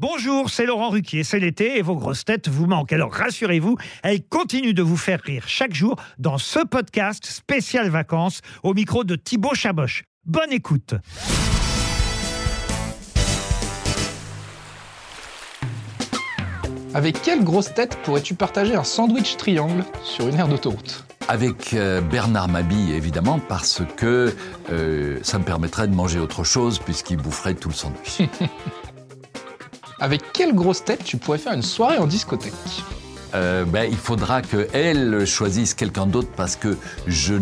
Bonjour, c'est Laurent Ruquier, c'est l'été et vos grosses têtes vous manquent. Alors rassurez-vous, elles continuent de vous faire rire chaque jour dans ce podcast spécial vacances au micro de Thibaut Chaboch. Bonne écoute. Avec quelle grosse tête pourrais-tu partager un sandwich triangle sur une aire d'autoroute? Avec euh, Bernard Mabille, évidemment, parce que euh, ça me permettrait de manger autre chose puisqu'il boufferait tout le sandwich. Avec quelle grosse tête tu pourrais faire une soirée en discothèque Euh, ben, il faudra qu'elle choisisse quelqu'un d'autre parce que je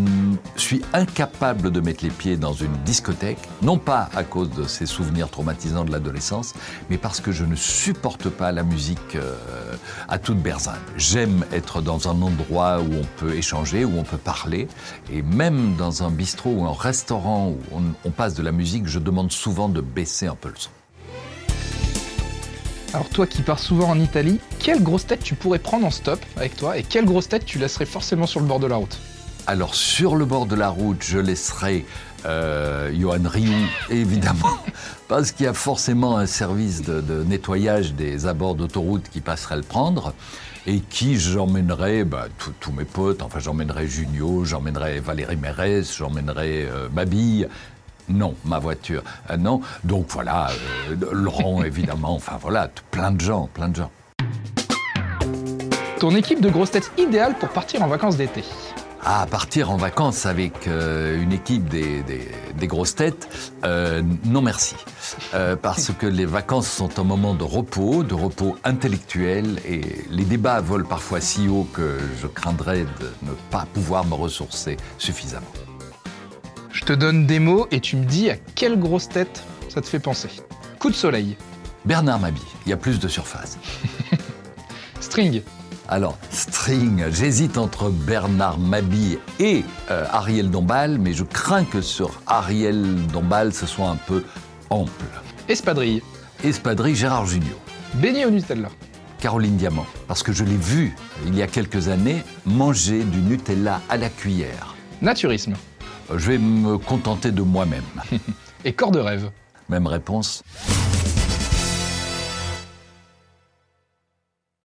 suis incapable de mettre les pieds dans une discothèque, non pas à cause de ces souvenirs traumatisants de l'adolescence, mais parce que je ne supporte pas la musique euh, à toute berzingue. J'aime être dans un endroit où on peut échanger, où on peut parler, et même dans un bistrot ou un restaurant où on passe de la musique, je demande souvent de baisser un peu le son. Alors toi qui pars souvent en Italie, quelle grosse tête tu pourrais prendre en stop avec toi et quelle grosse tête tu laisserais forcément sur le bord de la route Alors sur le bord de la route, je laisserai euh, Johan Rioux, évidemment, parce qu'il y a forcément un service de, nettoyage des abords d'autoroute qui passerait le prendre. Et qui j'emmènerai bah, tous- tous mes potes, enfin j'emmènerai Junio, j'emmènerai Valérie Mérès, j'emmènerai euh, Mabille. Non, ma voiture. Euh, non. Donc voilà, euh, Laurent évidemment, enfin voilà, plein de gens, plein de gens. Ton équipe de grosses têtes idéale pour partir en vacances d'été À partir en vacances avec euh, une équipe des, des- des grosses têtes, euh, non merci. Euh, parce que les vacances sont un moment de repos, de repos intellectuel, et les débats volent parfois si haut que je craindrais de ne pas pouvoir me ressourcer suffisamment. Je te donne des mots et tu me dis à quelle grosse tête ça te fait penser. Coup de soleil, Bernard Mabille, il y a plus de surface. string, Alors, string, j'hésite entre Bernard Mabille et euh, Ariel Dombal, mais je crains que sur Ariel Dombal, ce soit un peu ample. espadrille, Espadrille, Gérard Junior. beignet au Nutella, Caroline Diamant, parce que je l'ai vue il y a quelques années manger du Nutella à la cuillère. naturisme Je vais me contenter de moi-même. et corps de rêve. Même réponse.